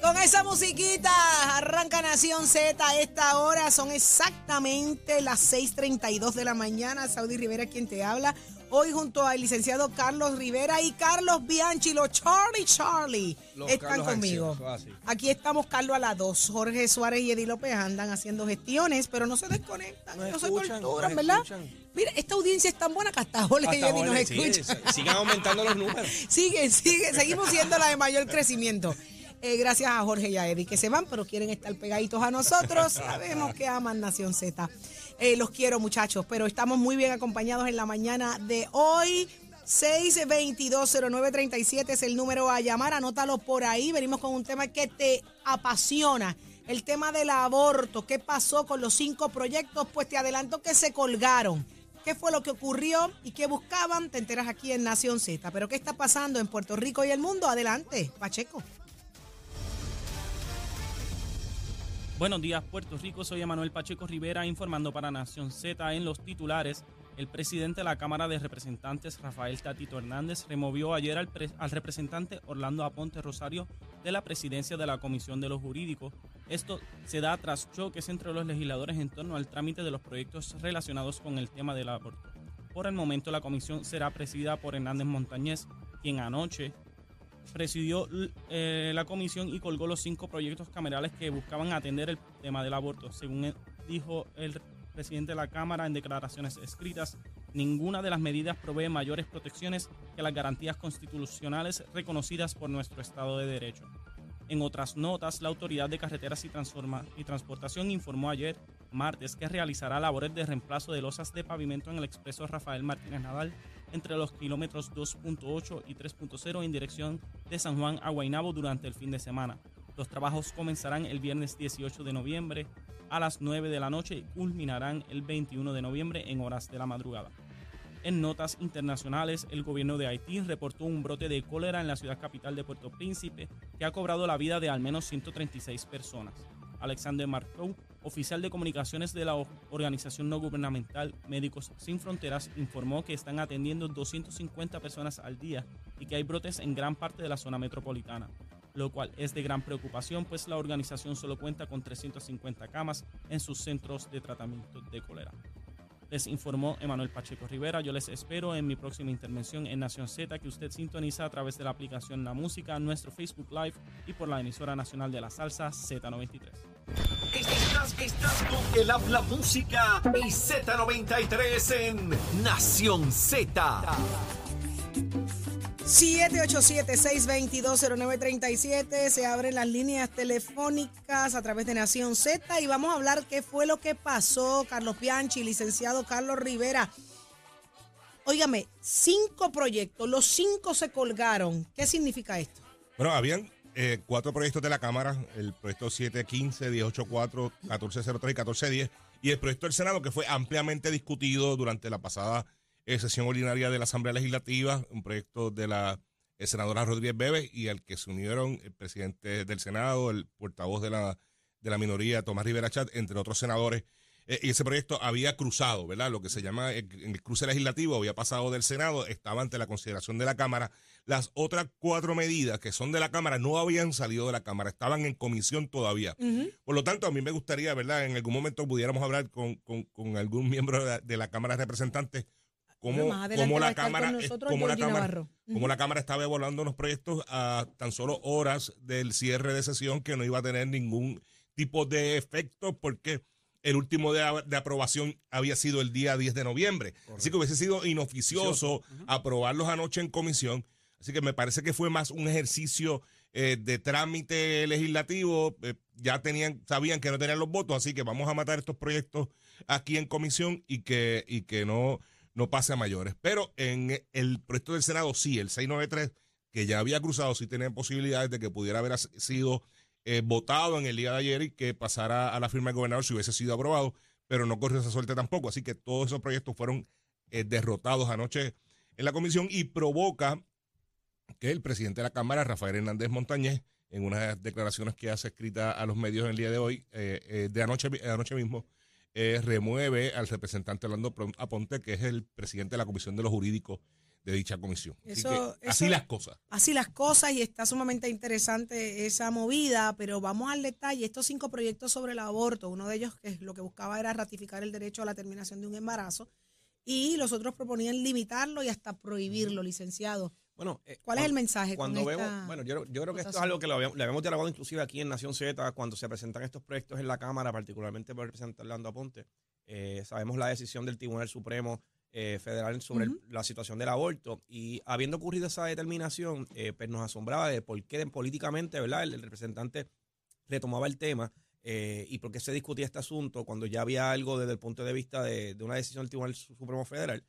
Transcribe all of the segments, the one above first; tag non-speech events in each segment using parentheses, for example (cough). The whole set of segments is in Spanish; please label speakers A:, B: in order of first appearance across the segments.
A: Con esa musiquita arranca Nación Z a esta hora. Son exactamente las 6:32 de la mañana. Saudi Rivera quien te habla. Hoy junto al licenciado Carlos Rivera y Carlos Bianchi, los Charlie Charlie,
B: Los
A: están
B: Carlos
A: conmigo. Aquí estamos Carlos a las 2. Jorge Suárez y Eddie López andan haciendo gestiones, pero no se desconectan,
B: Nos
A: no se torturan, ¿verdad?
B: escuchan.
A: Mira, esta audiencia es tan buena que hasta Jorge y Eddie nos
B: sí,
A: escuchan.
B: sigan aumentando los números. (laughs)
A: Sigue, sigue, seguimos siendo la de mayor crecimiento. Eh, gracias a Jorge y a Eddie que se van, pero quieren estar pegaditos a nosotros. (laughs) Sabemos que aman Nación Z. Eh, los quiero, muchachos, pero estamos muy bien acompañados en la mañana de hoy. 6220937 es el número a llamar. Anótalo por ahí. Venimos con un tema que te apasiona. El tema del aborto. ¿Qué pasó con los cinco proyectos? Pues te adelanto que se colgaron. ¿Qué fue lo que ocurrió y qué buscaban? Te enteras aquí en Nación Z. Pero ¿qué está pasando en Puerto Rico y el mundo? Adelante, Pacheco.
C: Buenos días, Puerto Rico. Soy Emanuel Pacheco Rivera informando para Nación Z en los titulares. El presidente de la Cámara de Representantes, Rafael Tatito Hernández, removió ayer al, al representante Orlando Aponte Rosario de la presidencia de la Comisión de los Jurídicos. Esto se da tras choques entre los legisladores en torno al trámite de los proyectos relacionados con el tema del aborto. Por el momento, la comisión será presidida por Hernández Montañez, quien anoche presidió eh, la comisión y colgó los cinco proyectos camerales que buscaban atender el tema del aborto. Según dijo el presidente de la Cámara en declaraciones escritas, ninguna de las medidas provee mayores protecciones que las garantías constitucionales reconocidas por nuestro Estado de Derecho. En otras notas, la Autoridad de Carreteras y Transportación informó ayer, martes, que realizará labores de reemplazo de losas de pavimento en el expreso Rafael Martínez Nadal entre los kilómetros 2.8 y 3.0 en dirección de San Juan a Guaynabo durante el fin de semana. Los trabajos comenzarán el viernes 18 de noviembre a las 9 de la noche y culminarán el 21 de noviembre en horas de la madrugada. En notas internacionales, el gobierno de Haití reportó un brote de cólera en la ciudad capital de Puerto Príncipe que ha cobrado la vida de al menos 136 personas. Alexander Marcoux, oficial de comunicaciones de la organización no gubernamental Médicos Sin Fronteras, informó que están atendiendo 250 personas al día y que hay brotes en gran parte de la zona metropolitana, lo cual es de gran preocupación pues la organización solo cuenta con 350 camas en sus centros de tratamiento de cólera. Les informó Emanuel Pacheco Rivera. Yo les espero en mi próxima intervención en Nación Z, que usted sintoniza a través de la aplicación La Música, nuestro Facebook Live y por la emisora nacional de la salsa Z93.
D: Estás, estás con el habla música y Z93 en Nación Z.
A: 787-622-0937. Se abren las líneas telefónicas a través de Nación Z y vamos a hablar qué fue lo que pasó. Carlos Bianchi, licenciado Carlos Rivera. Óigame, cinco proyectos, los cinco se colgaron. ¿Qué significa esto?
E: Bueno, habían eh, cuatro proyectos de la Cámara, el proyecto 715, 1084, 1403 y 1410, y el proyecto del Senado que fue ampliamente discutido durante la pasada eh, sesión ordinaria de la Asamblea Legislativa, un proyecto de la eh, senadora Rodríguez Bebe y al que se unieron el presidente del Senado, el portavoz de la, de la minoría, Tomás Rivera Chat, entre otros senadores. Y ese proyecto había cruzado, ¿verdad? Lo que se llama el, el cruce legislativo, había pasado del Senado, estaba ante la consideración de la Cámara. Las otras cuatro medidas que son de la Cámara no habían salido de la Cámara, estaban en comisión todavía. Por lo tanto, a mí me gustaría, ¿verdad? En algún momento pudiéramos hablar con, con- con algún (laughs) miembro de la, de la Cámara de Representantes cómo, cómo la Cámara,
A: nosotros
E: cómo la Cámara, cómo la Cámara estaba evaluando los proyectos a tan solo horas del cierre de sesión que no iba a tener ningún tipo de efecto porque el último de, de aprobación había sido el día 10 de noviembre. Así que hubiese sido inoficioso aprobarlos anoche en comisión. Así que me parece que fue más un ejercicio eh, de trámite legislativo. Eh, ya tenían, sabían que no tenían los votos, así que vamos a matar estos proyectos aquí en comisión y que, y que no, no pase a mayores. Pero en el proyecto del Senado, sí, el 693, que ya había cruzado, sí tenía posibilidades de que pudiera haber sido eh, votado en el día de ayer y que pasara a la firma del gobernador si hubiese sido aprobado, pero no corrió esa suerte tampoco. Así que todos esos proyectos fueron derrotados anoche en la comisión y provoca que el presidente de la Cámara, Rafael Hernández Montañez, en unas declaraciones que hace escrita a los medios en el día de hoy, eh, eh, de anoche, anoche mismo, eh, remueve al representante Orlando Aponte, que es el presidente de la Comisión de los Jurídicos de dicha comisión. así, las cosas.
A: Así las cosas y está sumamente interesante esa movida, pero vamos al detalle. Estos cinco proyectos sobre el aborto, uno de ellos que lo que buscaba era ratificar el derecho a la terminación de un embarazo y los otros proponían limitarlo y hasta prohibirlo, licenciado. Bueno, eh, ¿cuál es el mensaje?
B: Cuando vemos, bueno, yo, creo que esto es algo que lo habíamos, le habíamos dialogado inclusive aquí en Nación Z cuando se presentan estos proyectos en la Cámara, particularmente por el presidente Orlando Aponte. Eh, sabemos la decisión del Tribunal Supremo eh, federal sobre la situación del aborto. Y habiendo ocurrido esa determinación, eh, pues nos asombraba de por qué políticamente, ¿verdad? El, representante retomaba el tema eh, y por qué se discutía este asunto cuando ya había algo desde el punto de vista de, una decisión del Tribunal Supremo Federal.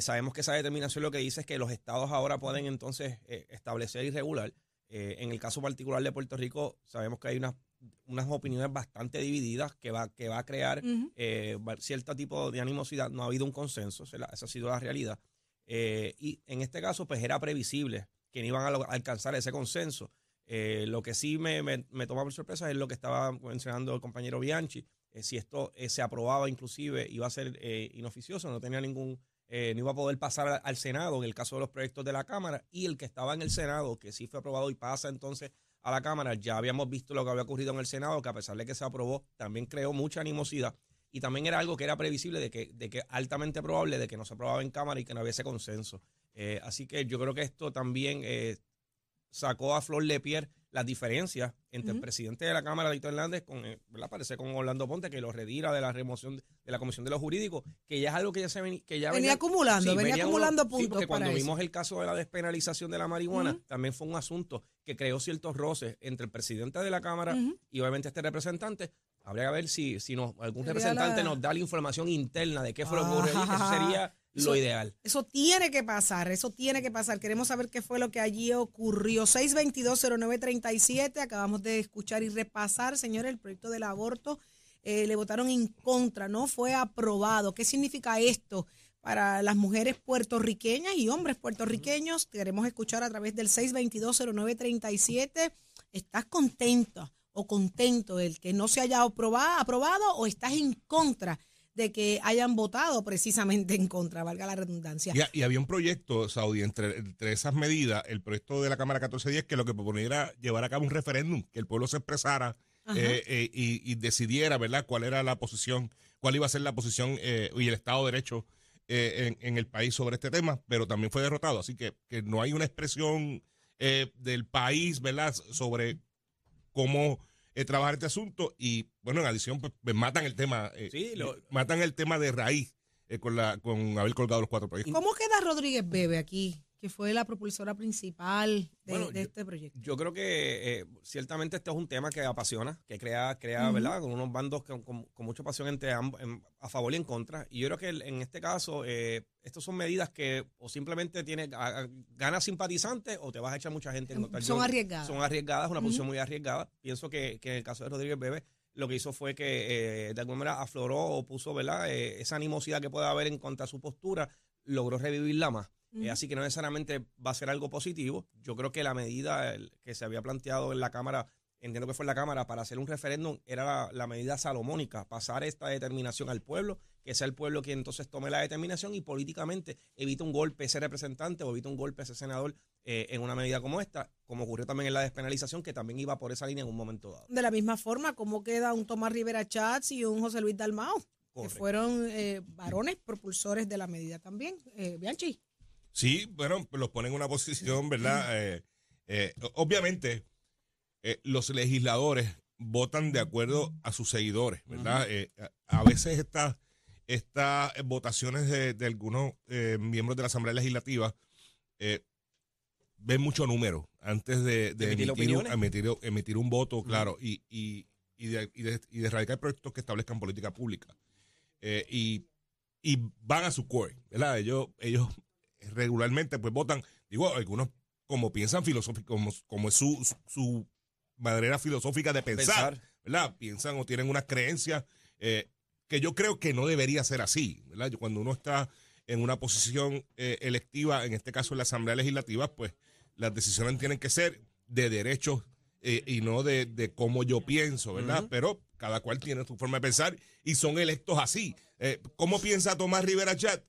B: Sabemos que esa determinación lo que dice es que los estados ahora pueden entonces establecer y regular. en el caso particular de Puerto Rico, sabemos que hay unas unas opiniones bastante divididas que va, que va a crear eh, cierto tipo de animosidad. No ha habido un consenso, esa ha sido la realidad. Eh, y en este caso, pues era previsible que no iban a, alcanzar ese consenso. Eh, lo que sí me, me, toma por sorpresa es lo que estaba mencionando el compañero Bianchi. si esto se aprobaba, inclusive iba a ser inoficioso, no tenía ningún, no iba a poder pasar al Senado en el caso de los proyectos de la Cámara. Y el que estaba en el Senado, que sí fue aprobado y pasa entonces a la Cámara. Ya habíamos visto lo que había ocurrido en el Senado, que a pesar de que se aprobó, también creó mucha animosidad. Y también era algo que era previsible de que, de que altamente probable de que no se aprobaba en Cámara y que no hubiese consenso. Eh, así que yo creo que esto también eh, sacó a flor de piel las diferencias entre el presidente de la Cámara, Víctor Hernández, con, eh, ¿verdad? Parece con Orlando Ponte, que lo retira de la remoción de la Comisión de los Jurídicos, que ya es algo que ya se que ya
A: venía, acumulando, venía, acumulando puntos. Sí,
B: porque cuando vimos el caso de la despenalización de la marihuana, también fue un asunto que creó ciertos roces entre el presidente de la Cámara y obviamente este representante. Habría que ver si, si nos, algún representante nos da la información interna de qué fue lo que ocurrió. Eso (laughs) sería lo ideal.
A: Eso tiene que pasar, eso tiene que pasar. Queremos saber qué fue lo que allí ocurrió. 622-0937, acabamos de escuchar y repasar, señores, el proyecto del aborto. Eh, le votaron en contra, no fue aprobado. ¿Qué significa esto para las mujeres puertorriqueñas y hombres puertorriqueños? Queremos escuchar a través del 622-0937. ¿Estás contento o contento el que no se haya aprobado, aprobado o estás en contra? De que hayan votado precisamente en contra, valga la redundancia.
E: Y, había un proyecto, Saudi, entre, esas medidas, el proyecto de la Cámara 1410, que lo que proponía era llevar a cabo un referéndum, que el pueblo se expresara eh, eh, y, decidiera, ¿verdad?, cuál era la posición, cuál iba a ser la posición eh, y el Estado de Derecho en, el país sobre este tema, pero también fue derrotado. Así que, que no hay una expresión del país, ¿verdad?, sobre cómo eh, trabajar este asunto y, bueno, en adición, pues, matan el tema, eh, sí, lo, matan el tema de raíz eh, con, la, con haber colgado los cuatro proyectos.
A: ¿Cómo queda Rodríguez Bebe aquí? Que fue la propulsora principal de, este proyecto.
B: Yo creo que eh, ciertamente este es un tema que apasiona, que crea, crea ¿verdad? Con unos bandos con, mucha pasión entre ambos, a favor y en contra. Y yo creo que en este caso, eh, estas son medidas que o simplemente tiene ganas simpatizantes o te vas a echar mucha gente en
A: contra. Son arriesgadas.
B: Son arriesgadas, una posición muy arriesgada. Pienso que, que, en el caso de Rodríguez Bebe, lo que hizo fue que eh, de alguna manera afloró o puso ¿verdad? esa animosidad que puede haber en contra de su postura, logró revivirla más. Eh, así que no necesariamente va a ser algo positivo. Yo creo que la medida que se había planteado en la Cámara, entiendo que fue en la Cámara, para hacer un referéndum, era la, medida salomónica, pasar esta determinación al pueblo, que sea el pueblo quien entonces tome la determinación y políticamente evite un golpe ese representante o evite un golpe ese senador eh, en una medida como esta, como ocurrió también en la despenalización, que también iba por esa línea en un momento dado.
A: De la misma forma, ¿cómo queda un Tomás Rivera Chats y un José Luis Dalmao? Que fueron eh, varones propulsores de la medida también. Bianchi.
E: Sí, bueno, los ponen en una posición, ¿verdad? Eh, eh, obviamente, eh, los legisladores votan de acuerdo a sus seguidores, ¿verdad? a veces estas estas votaciones de, algunos miembros de la Asamblea Legislativa ven mucho número antes de, emitir, un, voto, claro, y, y, y, de, y, de, erradicar proyectos que establezcan política pública. y, y van a su core, ¿verdad? Ellos, ellos regularmente pues votan, digo, algunos como piensan filosófico, como, como es su, su manera filosófica de pensar, ¿verdad? Piensan o tienen unas creencias eh, que yo creo que no debería ser así, ¿verdad? Cuando uno está en una posición eh, electiva, en este caso en la Asamblea Legislativa, pues las decisiones tienen que ser de derechos eh, y no de, de, cómo yo pienso, ¿verdad? Pero cada cual tiene su forma de pensar y son electos así. Eh, ¿Cómo piensa Tomás Rivera Chat?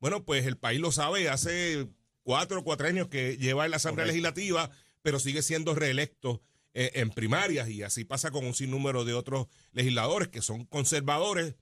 E: Bueno, pues el país lo sabe, hace cuatro o cuatro años que lleva en la Asamblea Legislativa, pero sigue siendo reelecto eh, en primarias y así pasa con un sinnúmero de otros legisladores que son conservadores,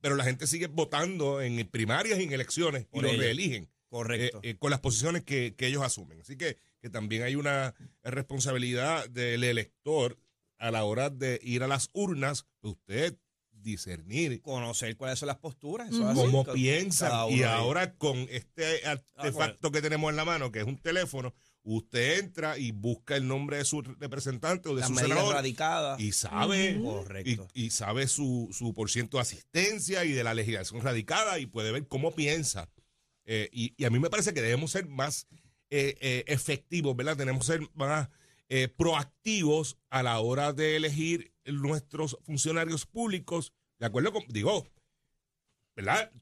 E: pero la gente sigue votando en primarias y en elecciones y los reeligen.
B: Correcto.
E: Eh, con las posiciones que, que ellos asumen. Así que, que también hay una responsabilidad del elector a la hora de ir a las urnas, usted discernir.
B: Conocer cuáles son las posturas.
E: Cómo piensan. Y ahora con este ah, artefacto que tenemos en la mano, que es un teléfono, usted entra y busca el nombre de su representante o de su senador
B: radicada.
E: y sabe y, sabe su, su por ciento de asistencia y de la legislación radicada y puede ver cómo piensa. Eh, y, a mí me parece que debemos ser más eh, eh, efectivos, ¿verdad? Tenemos que ser más proactivos a la hora de elegir nuestros funcionarios públicos, de acuerdo con, digo, ¿verdad?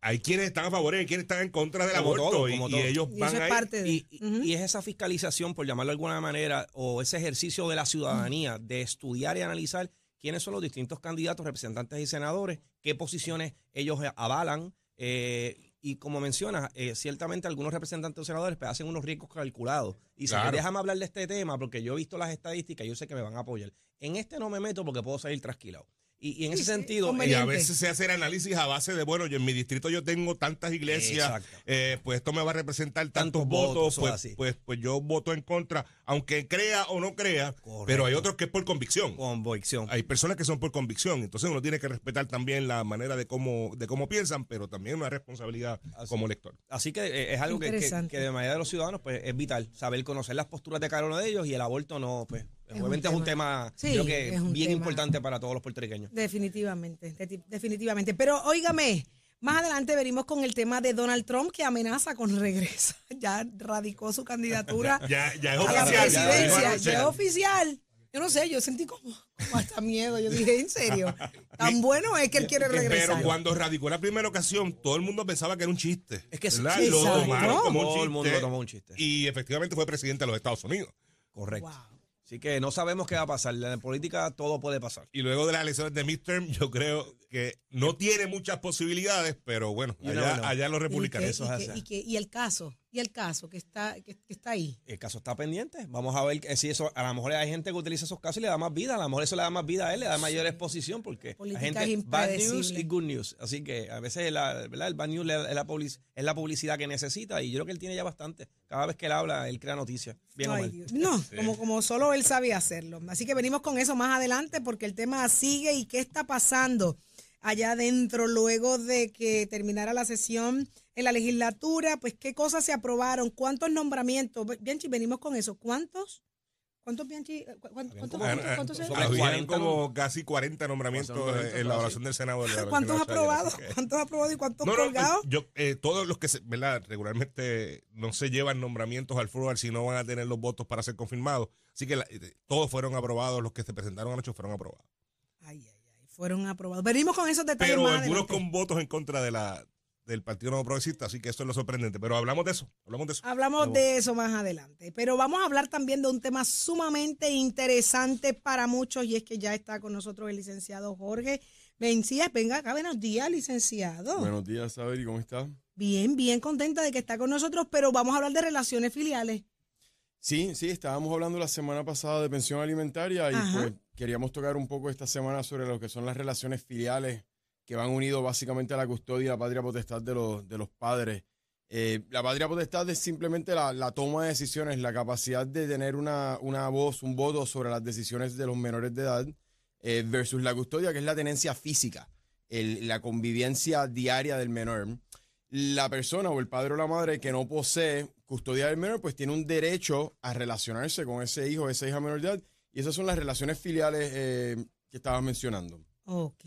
E: Hay quienes están a favor y quienes están en contra del aborto y, ellos van
B: y, es esa fiscalización, por llamarlo de alguna manera, o ese ejercicio de la ciudadanía de estudiar y analizar quiénes son los distintos candidatos, representantes y senadores, qué posiciones ellos avalan, eh, y como mencionas, eh, ciertamente algunos representantes o senadores pues, hacen unos riesgos calculados. Y si déjame hablar de este tema porque yo he visto las estadísticas, yo sé que me van a apoyar. En este no me meto porque puedo salir trasquilado. Y, en ese sentido...
E: y a veces se hace el análisis a base de, bueno, yo en mi distrito yo tengo tantas iglesias, eh, pues esto me va a representar tantos, votos, pues, pues, pues, yo voto en contra, aunque crea o no crea, pero hay otros que es por convicción.
B: Convicción.
E: Hay personas que son por convicción, entonces uno tiene que respetar también la manera de cómo, de cómo piensan, pero también una responsabilidad como lector.
B: Así que eh, es algo que, que, de manera de los ciudadanos pues es vital, saber conocer las posturas de cada uno de ellos y el aborto no, pues Obviamente es un tema, creo que bien importante para todos los puertorriqueños.
A: Definitivamente, definitivamente. Pero óigame, más adelante venimos con el tema de Donald Trump que amenaza con regreso. (laughs) Ya radicó su candidatura
E: ya, ya es
A: a
E: oficial,
A: la presidencia. Ya, es oficial. Yo no sé, yo sentí como, hasta miedo. Yo dije, ¿en serio? Tan bueno es que él quiere regresar.
E: Pero cuando radicó la primera ocasión, todo el mundo pensaba que era un chiste.
B: Es que
E: ¿verdad?
B: lo
E: tomaron como un
B: chiste.
E: Todo
B: el mundo lo tomó un chiste.
E: Y efectivamente fue presidente de los Estados Unidos.
B: Correcto. Así que no sabemos qué va a pasar. En la política todo puede pasar.
E: Y luego de las elecciones de midterm, yo creo que no tiene muchas posibilidades, pero bueno, allá, los republicanos.
A: y el caso, y el caso que está, que, está ahí.
B: El caso está pendiente. Vamos a ver si eso, a lo mejor hay gente que utiliza esos casos y le da más vida. A lo mejor eso le da más vida a él, le da mayor exposición porque la gente bad news y good news. Así que a veces la, ¿verdad? el bad news es la, es la publicidad que necesita y yo creo que él tiene ya bastante. Cada vez que él habla, él crea noticias. Bien
A: No, como, como solo él sabía hacerlo. Así que venimos con eso más adelante porque el tema sigue y qué está pasando allá adentro luego de que terminara la sesión en la legislatura, pues qué cosas se aprobaron, cuántos nombramientos, Bianchi, venimos con eso, ¿cuántos? ¿Cuántos, Bianchi? ¿Cuántos,
E: cuántos, cuántos, como casi 40 nombramientos en la oración del Senado.
A: ¿Cuántos aprobados? ¿Cuántos aprobados y cuántos colgados?
E: yo, eh, todos los que, ¿verdad? Regularmente no se llevan nombramientos al foro si no van a tener los votos para ser confirmados. Así que eh, todos fueron aprobados, los que se presentaron anoche fueron aprobados.
A: Ay, ay, ay, fueron aprobados. Venimos con esos detalles
E: Pero algunos con votos en contra de la, del Partido Nuevo Progresista, así que eso es lo sorprendente. Pero hablamos de eso, hablamos de eso.
A: Hablamos de eso más adelante. Pero vamos a hablar también de un tema sumamente interesante para muchos y es que ya está con nosotros el licenciado Jorge Mencías. Venga acá, buenos días, licenciado.
F: Buenos días, Saber, ¿y cómo está?
A: Bien, bien contenta de que está con nosotros, pero vamos a hablar de relaciones filiales.
F: Sí, sí, estábamos hablando la semana pasada de pensión alimentaria y pues queríamos tocar un poco esta semana sobre lo que son las relaciones filiales que van unidos básicamente a la custodia y la patria potestad de los, de los padres. Eh, la patria potestad es simplemente la, toma de decisiones, la capacidad de tener una, voz, un voto sobre las decisiones de los menores de edad, eh, versus la custodia, que es la tenencia física, la convivencia diaria del menor. La persona o el padre o la madre que no posee custodia del menor, pues tiene un derecho a relacionarse con ese hijo o esa hija menor de edad. Y esas son las relaciones filiales eh, que estabas mencionando.
A: Ok.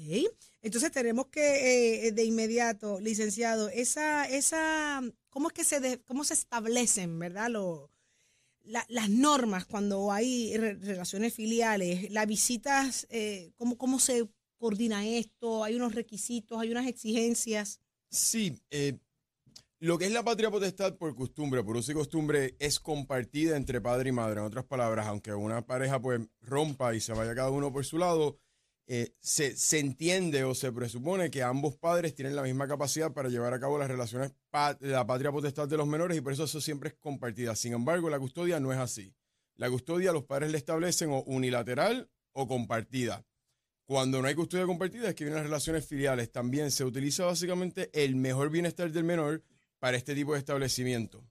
A: Entonces tenemos que eh, de inmediato, licenciado, esa, esa, ¿cómo es que se, cómo se establecen, verdad? Lo, las normas cuando hay relaciones filiales, las visitas, eh, ¿cómo, ¿cómo se coordina esto? ¿Hay unos requisitos, hay unas exigencias?
F: Sí, eh, lo que es la patria potestad por costumbre, por uso y costumbre, es compartida entre padre y madre. En otras palabras, aunque una pareja pues rompa y se vaya cada uno por su lado, eh, se, se, entiende o se presupone que ambos padres tienen la misma capacidad para llevar a cabo las relaciones de la patria potestad de los menores y por eso eso siempre es compartida. Sin embargo, la custodia no es así. La custodia los padres le establecen o unilateral o compartida. Cuando no hay custodia compartida es que vienen las relaciones filiales. También se utiliza básicamente el mejor bienestar del menor para este tipo de establecimiento.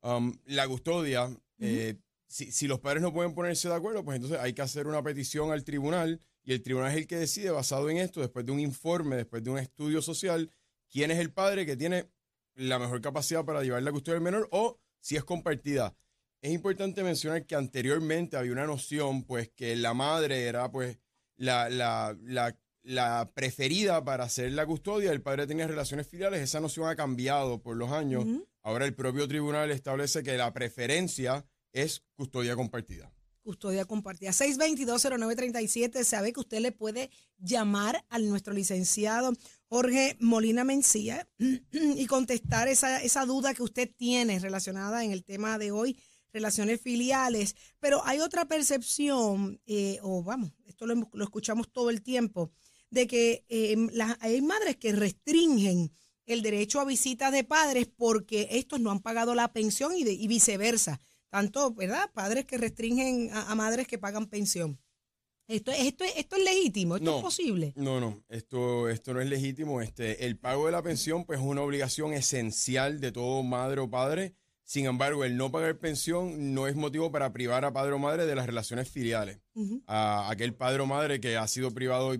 F: Um, la custodia, eh, si, si, los padres no pueden ponerse de acuerdo, pues entonces hay que hacer una petición al tribunal y el tribunal es el que decide, basado en esto, después de un informe, después de un estudio social, quién es el padre que tiene la mejor capacidad para llevar la custodia del menor o si es compartida. Es importante mencionar que anteriormente había una noción, pues, que la madre era, pues, la, la, la, la preferida para hacer la custodia, el padre tenía relaciones filiales, esa noción ha cambiado por los años. Ahora el propio tribunal establece que la preferencia es custodia compartida.
A: Custodia compartida. 622-0937. Sabe que usted le puede llamar a nuestro licenciado Jorge Molina Mencía (clears throat) y contestar esa, esa duda que usted tiene relacionada en el tema de hoy, relaciones filiales. Pero hay otra percepción, eh, o vamos, esto lo, lo, escuchamos todo el tiempo, de que eh, hay madres que restringen el derecho a visitas de padres porque estos no han pagado la pensión y, y viceversa tanto, ¿verdad? Padres que restringen a, madres que pagan pensión. Esto, esto, esto es legítimo, esto es posible.
F: No, no, esto, esto no es legítimo. Este, el pago de la pensión pues, es una obligación esencial de todo madre o padre. Sin embargo, el no pagar pensión no es motivo para privar a padre o madre de las relaciones filiales. A aquel padre o madre que ha sido privado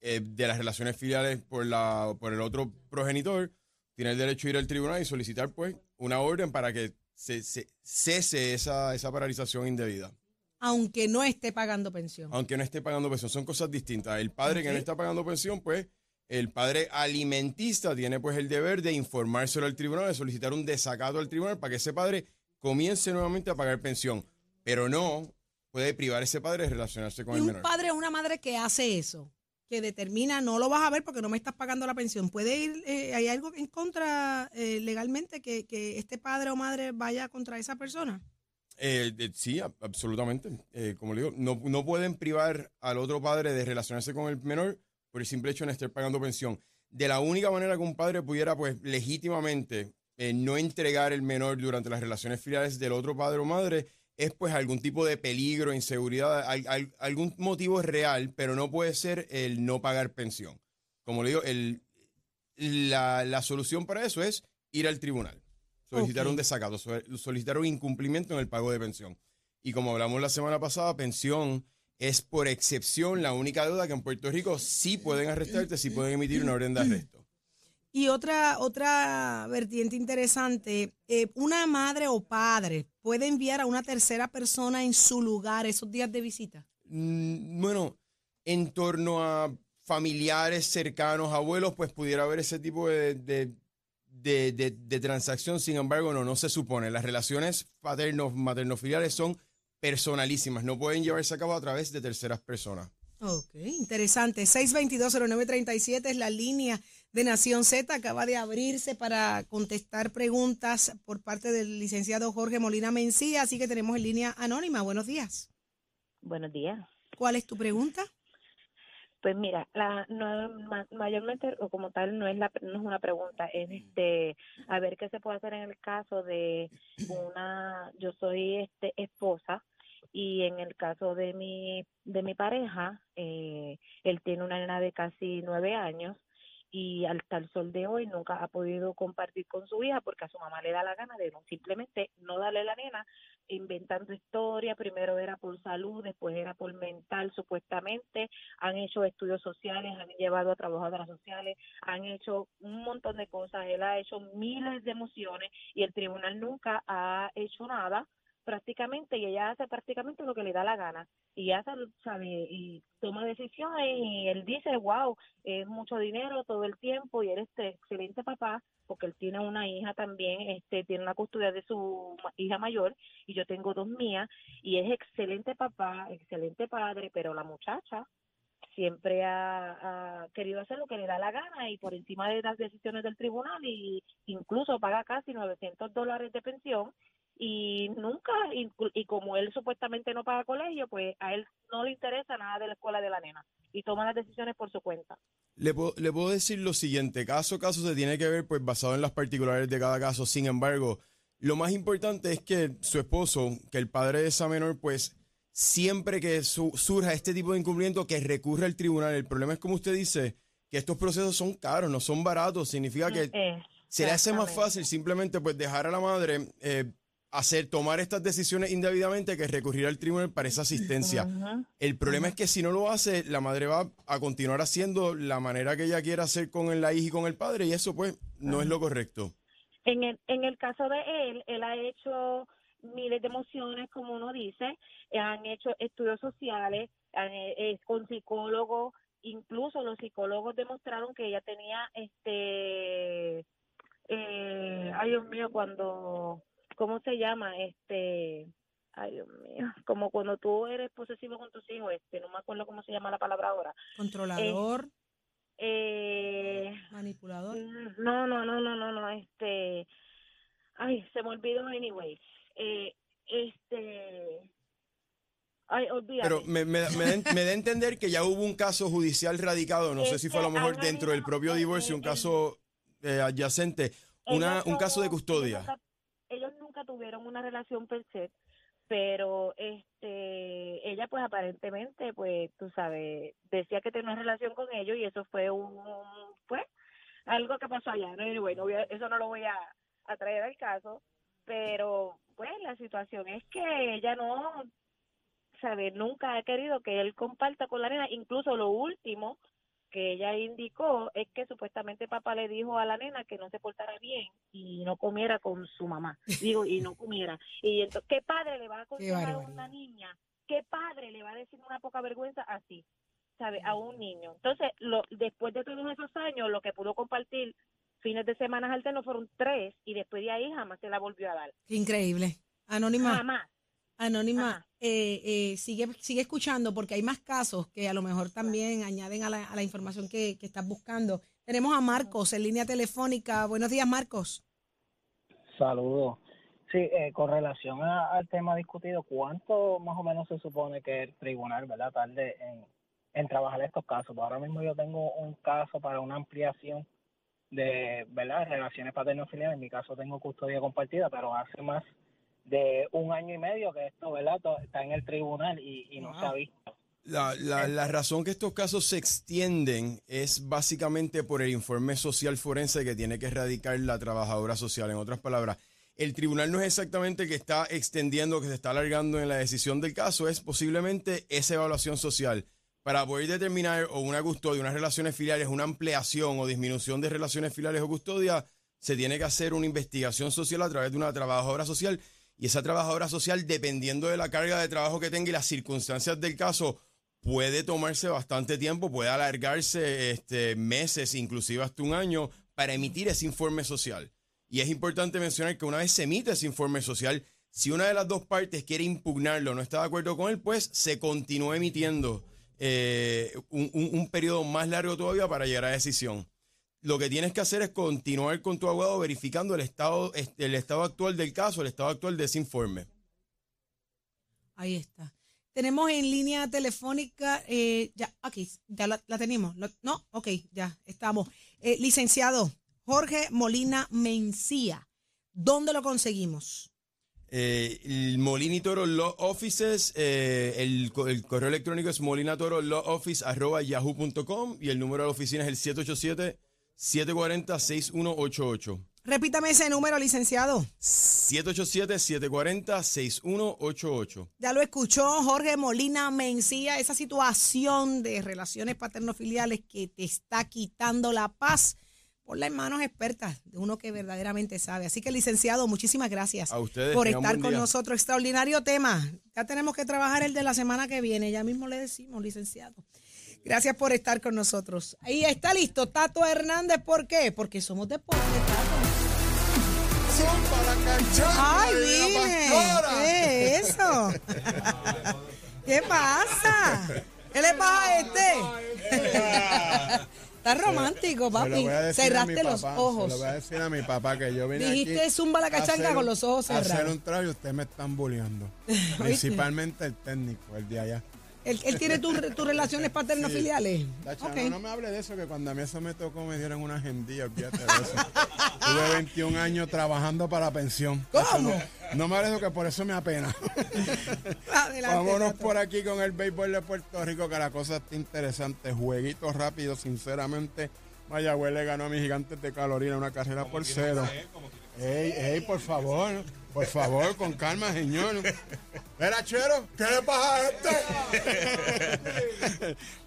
F: eh, de las relaciones filiales por, la, por el otro progenitor, tiene el derecho a ir al tribunal y solicitar pues una orden para que se, cese esa, esa paralización indebida.
A: Aunque no esté pagando pensión.
F: Aunque no esté pagando pensión. Son cosas distintas. El padre que no está pagando pensión, pues el padre alimentista tiene pues el deber de informárselo al tribunal, de solicitar un desacato al tribunal para que ese padre comience nuevamente a pagar pensión. Pero no puede privar a ese padre de relacionarse con el menor.
A: un padre o una madre que hace eso? Que determina no lo vas a ver porque no me estás pagando la pensión. ¿Puede ir, eh, hay algo en contra eh, legalmente que, este padre o madre vaya contra esa persona?
F: Eh, sí, absolutamente. como le digo, no, no, pueden privar al otro padre de relacionarse con el menor por el simple hecho de estar pagando pensión. De la única manera que un padre pudiera, pues, legítimamente no entregar el menor durante las relaciones filiales del otro padre o madre es pues algún tipo de peligro, inseguridad, algún motivo real, pero no puede ser el no pagar pensión. Como le digo, el, la, solución para eso es ir al tribunal, solicitar un desacato, solicitar un incumplimiento en el pago de pensión. Y como hablamos la semana pasada, pensión es por excepción la única deuda que en Puerto Rico sí pueden arrestarte, sí pueden emitir una orden de arresto.
A: Y otra, otra vertiente interesante, eh, una madre o padre puede enviar a una tercera persona en su lugar esos días de visita.
F: Mm, bueno, en torno a familiares cercanos, abuelos, pues pudiera haber ese tipo de, de, transacción. Sin embargo, no, no se supone. Las relaciones paternos, materno-filiales son personalísimas, no pueden llevarse a cabo a través de terceras personas.
A: Ok, interesante. 622-0937 es la línea de Nación Z. Acaba de abrirse para contestar preguntas por parte del licenciado Jorge Molina Mencía, así que tenemos en línea anónima. Buenos días.
G: Buenos días.
A: ¿Cuál es tu pregunta?
G: Pues mira, la, no, mayormente o como tal no es la no es una pregunta, es este a ver qué se puede hacer en el caso de una yo soy este esposa y en el caso de mi de mi pareja eh, él tiene una nena de casi nueve años y hasta el sol de hoy nunca ha podido compartir con su hija porque a su mamá le da la gana de no simplemente no darle la nena inventando historia, primero era por salud, después era por mental supuestamente, han hecho estudios sociales, han llevado a trabajadoras sociales, han hecho un montón de cosas, él ha hecho miles de emociones y el tribunal nunca ha hecho nada prácticamente y ella hace prácticamente lo que le da la gana. Y hace sabe y toma decisiones y él dice wow es mucho dinero todo el tiempo y él es este excelente papá porque él tiene una hija también este tiene una custodia de su hija mayor y yo tengo dos mías y es excelente papá excelente padre pero la muchacha siempre ha, querido hacer lo que le da la gana y por encima de las decisiones del tribunal y incluso paga casi 900 dólares de pensión y nunca, y, y, como él supuestamente no paga colegio, pues a él no le interesa nada de la escuela de la nena y toma las decisiones por su cuenta.
F: Le puedo, le puedo decir lo siguiente, caso a caso se tiene que ver pues basado en las particulares de cada caso, sin embargo, lo más importante es que su esposo, que el padre de esa menor, pues siempre que surja este tipo de incumplimiento, que recurra al tribunal. El problema es, como usted dice, que estos procesos son caros, no son baratos. Significa que se le hace más fácil simplemente pues dejar a la madre eh, hacer, tomar estas decisiones indebidamente que recurrir al tribunal para esa asistencia. El problema es que si no lo hace, la madre va a continuar haciendo la manera que ella quiera hacer con la hija y con el padre y eso pues no es lo correcto.
G: En el, en el caso de él, él ha hecho miles de emociones, como uno dice, han hecho estudios sociales, es con psicólogos, incluso los psicólogos demostraron que ella tenía este eh, ay Dios mío cuando ¿cómo se llama? Este, ay Dios mío, como cuando tú eres posesivo con tus hijos, este, no me acuerdo cómo se llama la palabra ahora.
A: Controlador.
G: Eh,
A: manipulador.
G: Mm, no, no, no, no, no, no, este, ay, se me olvidó anyway. Eh, este, Ay,
F: Pero me, me, me, da, a entender que ya hubo un caso judicial radicado, no sé si fue a lo mejor dentro del propio divorcio, un caso eh, adyacente, una, un caso de custodia
G: tuvieron una relación per se, pero este ella pues aparentemente pues tú sabes decía que tenía una relación con ellos y eso fue un pues algo que pasó allá. No bueno eso no lo voy a, a traer al caso pero pues la situación es que ella no sabe nunca ha querido que él comparta con la nena. Incluso lo último que ella indicó es que supuestamente papá le dijo a la nena que no se portara bien y no comiera con su mamá. Digo, y no comiera. Y entonces, ¿qué padre le va a aconsejar a una niña? ¿Qué padre le va a decir una poca vergüenza así? ¿Sabe? A un niño. Entonces, lo, después de todos esos años, lo que pudo compartir fines de semana alternos fueron tres y después de ahí jamás se la volvió a dar.
A: increíble. Anónima.
G: Jamás.
A: Anónima, eh, eh, sigue, sigue escuchando porque hay más casos que a lo mejor también añaden a la, a la información que, que, estás buscando. Tenemos a Marcos en línea telefónica. Buenos días, Marcos.
H: Saludos. Sí, eh, con relación al tema discutido, ¿cuánto más o menos se supone que el tribunal, ¿verdad?, tarde en, en trabajar estos casos. Ahora mismo yo tengo un caso para una ampliación de, ¿verdad?, relaciones paterno-filiales. En mi caso tengo custodia compartida, pero hace más de un año y medio que esto, ¿verdad? Está en el tribunal y, no se ha visto.
F: La, la, la, razón que estos casos se extienden es básicamente por el informe social forense que tiene que erradicar la trabajadora social. En otras palabras, el tribunal no es exactamente el que está extendiendo, que se está alargando en la decisión del caso, es posiblemente esa evaluación social. Para poder determinar o una custodia, unas relaciones filiales, una ampliación o disminución de relaciones filiales o custodia, se tiene que hacer una investigación social a través de una trabajadora social y esa trabajadora social, dependiendo de la carga de trabajo que tenga y las circunstancias del caso, puede tomarse bastante tiempo, puede alargarse este, meses, inclusive hasta un año, para emitir ese informe social. Y es importante mencionar que una vez se emite ese informe social, si una de las dos partes quiere impugnarlo no está de acuerdo con él, pues se continúa emitiendo eh, un, un periodo más largo todavía para llegar a decisión lo que tienes que hacer es continuar con tu abogado verificando el estado, el estado actual del caso, el estado actual de ese informe.
A: Ahí está. Tenemos en línea telefónica, eh, ya, aquí, ya la, tenemos. ¿No? Ok, ya estamos. Eh, licenciado Jorge Molina Mencía, ¿dónde lo conseguimos?
F: Eh, el Molina y Toro Law Offices, el, el, correo electrónico es molinatoro law office yahoo.com y el número de la oficina es el 787 740-6188.
A: Repítame ese número, licenciado.
F: 787-740-6188.
A: Ya lo escuchó Jorge Molina Mencía, esa situación de relaciones paterno-filiales que te está quitando la paz. por las manos expertas de uno que verdaderamente sabe. Así que, licenciado, muchísimas gracias
F: A ustedes,
A: por estar con nosotros. Extraordinario tema. Ya tenemos que trabajar el de la semana que viene. Ya mismo le decimos, licenciado. Gracias por estar con nosotros. Ahí está listo Tato Hernández. ¿Por qué? Porque somos deporte, Tato. ¡Ay, vine! ¿Qué es eso? (laughs) ¿Qué pasa? ¿Qué le pasa a este? (laughs) Está romántico,
I: Se
A: papi.
I: mi
A: Cerraste los ojos.
I: Se lo voy a decir a mi papá que yo vine
A: Dijiste
I: aquí
A: zumba la cachanga con los ojos
I: a Hacer
A: cerrados.
I: un trago y ustedes me están bulleando. (laughs) Principalmente el técnico, el de allá.
A: Él, él tiene tus tus relaciones paterno-filiales.
I: Tacha,
A: Ok.
I: no, no me hable de eso, que cuando a mí eso me tocó me dieron una agendilla, olvídate de eso. Tuve 21 años trabajando para la pensión.
A: ¿Cómo?
I: No, no me hable de eso, que por eso me apena. (laughs)
A: Adelante,
I: Vámonos
A: Tato.
I: por aquí con el béisbol de Puerto Rico, que la cosa está interesante. Jueguito rápido, sinceramente. Mayagüez le ganó a mis gigantes de Carolina una carrera por cero. Ey, ey, por favor, por favor, con calma, señor. Mira, Chero, ¿qué le pasa a este?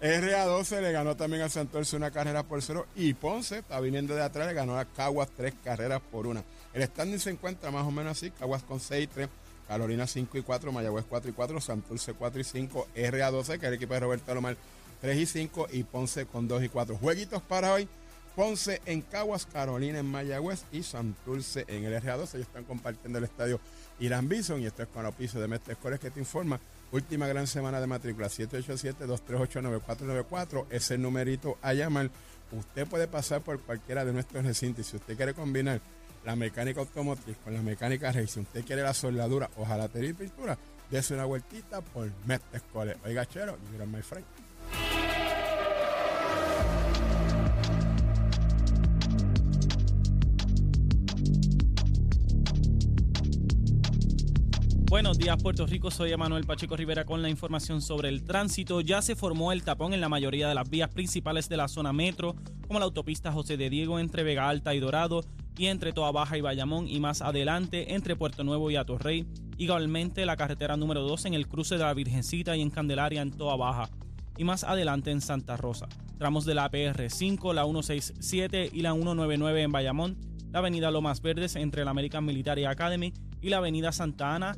I: (laughs) RA12 le ganó también a Santurce una carrera por cero y Ponce, está viniendo de atrás, le ganó a Caguas tres carreras por una. El standing se encuentra más o menos así, Caguas con 6 y 3, Carolina 5 y 4, Mayagüez 4 y 4, Santurce 4 y 5, RA12, que es el equipo de Roberto Lomar 3 y 5 y Ponce con 2 y 4. Jueguitos para hoy. Ponce en Caguas, Carolina en Mayagüez y Santurce en el RA12. Ellos están compartiendo el estadio Irán Bison y esto es con el piso de Mestre Escores que te informa. Última gran semana de matrícula 787-238-9494. Ese numerito a llamar. Usted puede pasar por cualquiera de nuestros recintos. y Si usted quiere combinar la mecánica automotriz con la mecánica racing, si usted quiere la soldadura o jalatería y pintura, dése una vueltita por Mestre Escores. Oiga, chero, you my friend.
C: Buenos días, Puerto Rico. Soy Emanuel Pacheco Rivera con la información sobre el tránsito. Ya se formó el tapón en la mayoría de las vías principales de la zona metro, como la autopista José de Diego entre Vega Alta y Dorado, y entre Toa Baja y Bayamón, y más adelante entre Puerto Nuevo y Atorrey. Igualmente la carretera número 2 en el cruce de la Virgencita y en Candelaria en Toa Baja, y más adelante en Santa Rosa. Tramos de la PR5, la 167 y la 199 en Bayamón, la avenida Lomas Verdes entre la American Military Academy y la avenida Santa Ana,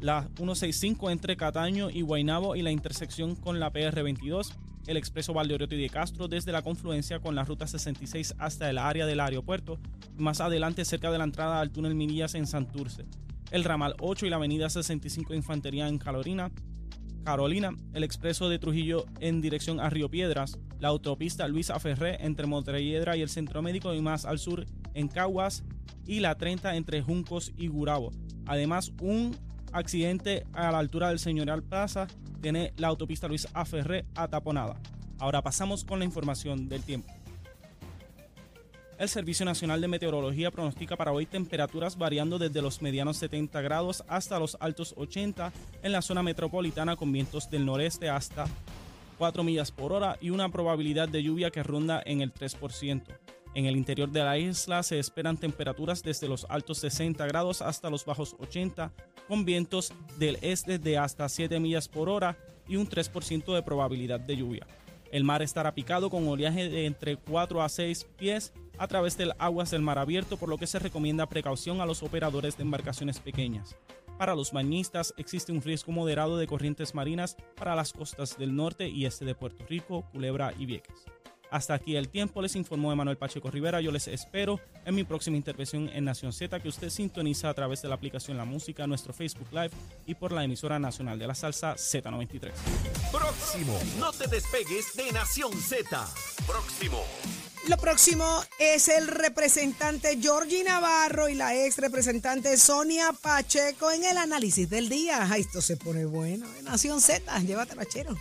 C: la 165 entre Cataño y Guaynabo y la intersección con la PR22, el expreso Valdeorioto y de Castro desde la confluencia con la ruta 66 hasta el área del aeropuerto, más adelante cerca de la entrada al túnel Minillas en Santurce, el ramal 8 y la avenida 65 Infantería en Carolina, Carolina, el expreso de Trujillo en dirección a Río Piedras, la autopista Luis Aferré entre Montelledra y el Centro Médico y más al sur en Caguas y la 30 entre Juncos y Gurabo. Además, un accidente a la altura del Señorial Plaza tiene la autopista Luis Aferré ataponada. Ahora pasamos con la información del tiempo. El Servicio Nacional de Meteorología pronostica para hoy temperaturas variando desde los medianos 70 grados hasta los altos 80 en la zona metropolitana con vientos del noreste hasta 4 millas por hora y una probabilidad de lluvia que ronda en el 3%. En el interior de la isla se esperan temperaturas desde los altos 60 grados hasta los bajos 80 con vientos del este de hasta 7 millas por hora y un 3% de probabilidad de lluvia. El mar estará picado con oleaje de entre 4 a 6 pies a través del aguas del mar abierto, por lo que se recomienda precaución a los operadores de embarcaciones pequeñas. Para los bañistas existe un riesgo moderado de corrientes marinas para las costas del norte y este de Puerto Rico, Culebra y Vieques. Hasta aquí el tiempo, les informó Emanuel Pacheco Rivera. Yo les espero en mi próxima intervención en Nación Z, que usted sintoniza a través de la aplicación La Música, nuestro Facebook Live y por la emisora nacional de la salsa Z93.
D: Próximo. No te despegues de Nación Z. Próximo.
A: Lo próximo es el representante Georgie Navarro y la ex representante Sonia Pacheco en el análisis del día. Ay, esto se pone bueno. Nación Z, llévatela, chero.